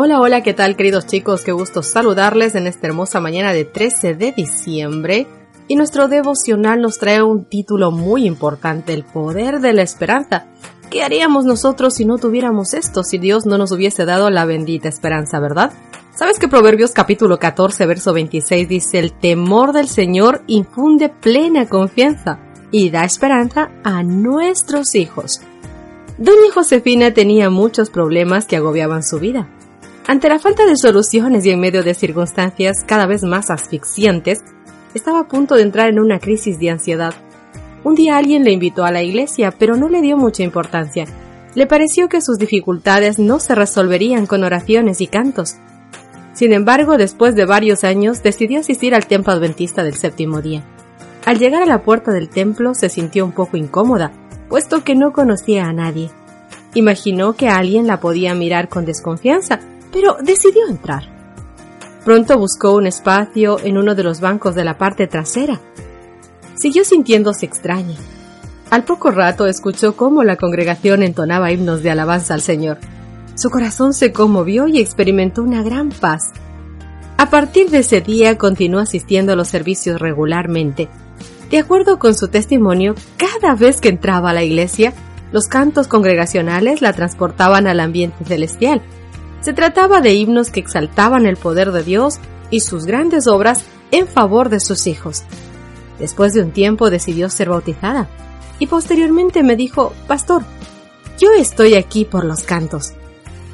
Hola, hola, ¿qué tal queridos chicos? Qué gusto saludarles en esta hermosa mañana de 13 de diciembre. Y nuestro devocional nos trae un título muy importante, el poder de la esperanza. ¿Qué haríamos nosotros si no tuviéramos esto, si Dios no nos hubiese dado la bendita esperanza, verdad? ¿Sabes que Proverbios capítulo 14, verso 26 dice, el temor del Señor infunde plena confianza y da esperanza a nuestros hijos? Doña Josefina tenía muchos problemas que agobiaban su vida. Ante la falta de soluciones y en medio de circunstancias cada vez más asfixiantes, estaba a punto de entrar en una crisis de ansiedad. Un día alguien le invitó a la iglesia, pero no le dio mucha importancia. Le pareció que sus dificultades no se resolverían con oraciones y cantos. Sin embargo, después de varios años, decidió asistir al templo adventista del séptimo día. Al llegar a la puerta del templo se sintió un poco incómoda, puesto que no conocía a nadie. Imaginó que alguien la podía mirar con desconfianza, pero decidió entrar. Pronto buscó un espacio en uno de los bancos de la parte trasera. Siguió sintiéndose extraña. Al poco rato escuchó cómo la congregación entonaba himnos de alabanza al Señor. Su corazón se conmovió y experimentó una gran paz. A partir de ese día continuó asistiendo a los servicios regularmente. De acuerdo con su testimonio, cada vez que entraba a la iglesia, los cantos congregacionales la transportaban al ambiente celestial se trataba de himnos que exaltaban el poder de Dios y sus grandes obras en favor de sus hijos. Después de un tiempo decidió ser bautizada y posteriormente me dijo, Pastor, yo estoy aquí por los cantos.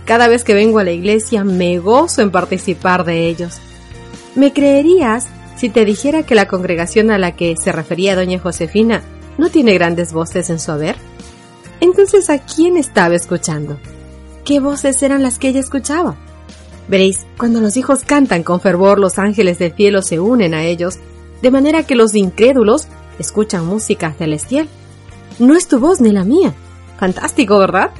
Cada vez que vengo a la iglesia me gozo en participar de ellos. ¿Me creerías si te dijera que la congregación a la que se refería doña Josefina no tiene grandes voces en su haber? Entonces, ¿a quién estaba escuchando? Qué voces eran las que ella escuchaba. Veréis, cuando los hijos cantan con fervor, los ángeles del cielo se unen a ellos, de manera que los incrédulos escuchan música celestial. No es tu voz ni la mía. Fantástico, ¿verdad?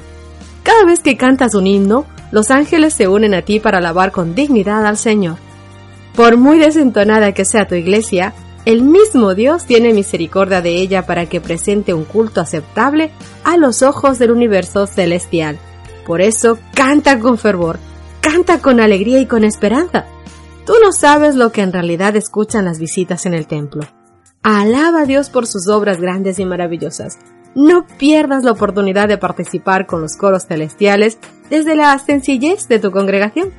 Cada vez que cantas un himno, los ángeles se unen a ti para alabar con dignidad al Señor. Por muy desentonada que sea tu iglesia, el mismo Dios tiene misericordia de ella para que presente un culto aceptable a los ojos del universo celestial. Por eso canta con fervor, canta con alegría y con esperanza. Tú no sabes lo que en realidad escuchan las visitas en el templo. Alaba a Dios por sus obras grandes y maravillosas. No pierdas la oportunidad de participar con los coros celestiales desde la sencillez de tu congregación.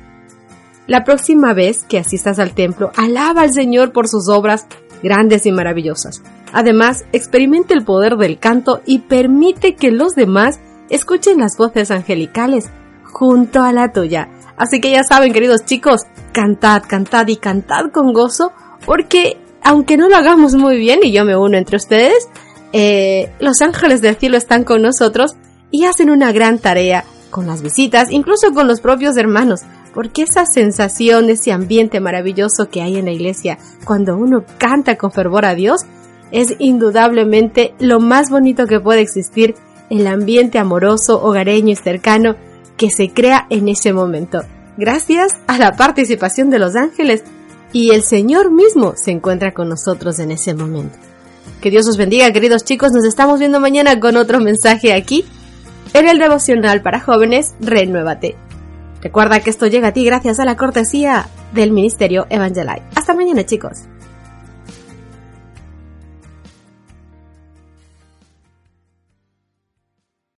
La próxima vez que asistas al templo, alaba al Señor por sus obras grandes y maravillosas. Además, experimenta el poder del canto y permite que los demás escuchen las voces angelicales junto a la tuya. Así que ya saben, queridos chicos, cantad, cantad y cantad con gozo, porque aunque no lo hagamos muy bien, y yo me uno entre ustedes, eh, los ángeles del cielo están con nosotros y hacen una gran tarea con las visitas, incluso con los propios hermanos, porque esa sensación, ese ambiente maravilloso que hay en la iglesia cuando uno canta con fervor a Dios, es indudablemente lo más bonito que puede existir el ambiente amoroso, hogareño y cercano que se crea en ese momento. Gracias a la participación de los ángeles y el Señor mismo se encuentra con nosotros en ese momento. Que Dios os bendiga, queridos chicos. Nos estamos viendo mañana con otro mensaje aquí en el devocional para jóvenes Renuévate. Recuerda que esto llega a ti gracias a la cortesía del Ministerio Evangelite. Hasta mañana, chicos.